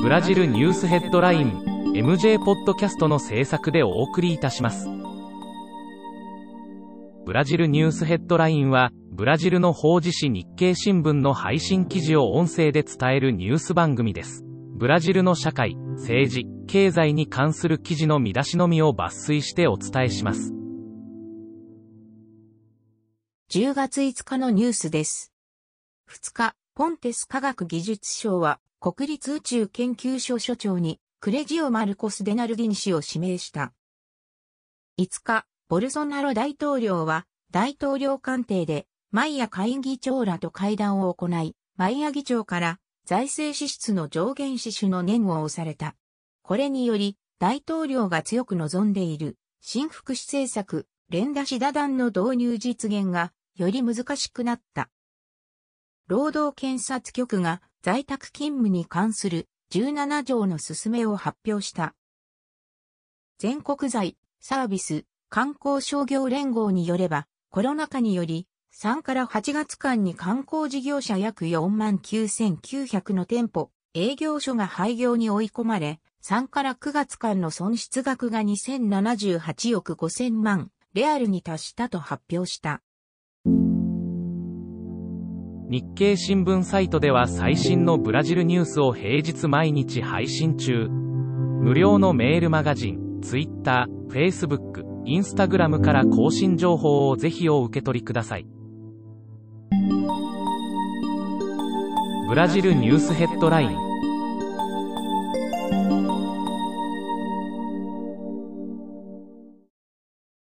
ブラジルニュースヘッドライン MJ ポッドキャストの制作でお送りいたします。ブラジルニュースヘッドラインは、ブラジルの法事紙日経新聞の配信記事を音声で伝えるニュース番組です。ブラジルの社会、政治、経済に関する記事の見出しのみを抜粋してお伝えします。10月5日のニュースです。2日、ポンテス科学技術省は国立宇宙研究所所長にクレジオ・マルコス・デナルディン氏を指名した。5日、ボルソナロ大統領は大統領官邸でマイヤ会議長らと会談を行い、マイヤ議長から財政支出の上限支出の念を押された。これにより、大統領が強く望んでいる、新福祉政策、連打シダ団の導入実現が、より難しくなった。労働検察局が在宅勤務に関する17条の進めを発表した。全国財、サービス、観光商業連合によれば、コロナ禍により、3から8月間に観光事業者約4万9900の店舗、営業所が廃業に追い込まれ、3から9月間の損失額が2078億5000万レアルに達したと発表した。日経新聞サイトでは最新のブラジルニュースを平日毎日配信中。無料のメールマガジン、Twitter、Facebook、Instagram から更新情報をぜひお受け取りください。ブラジルニュースヘッドライン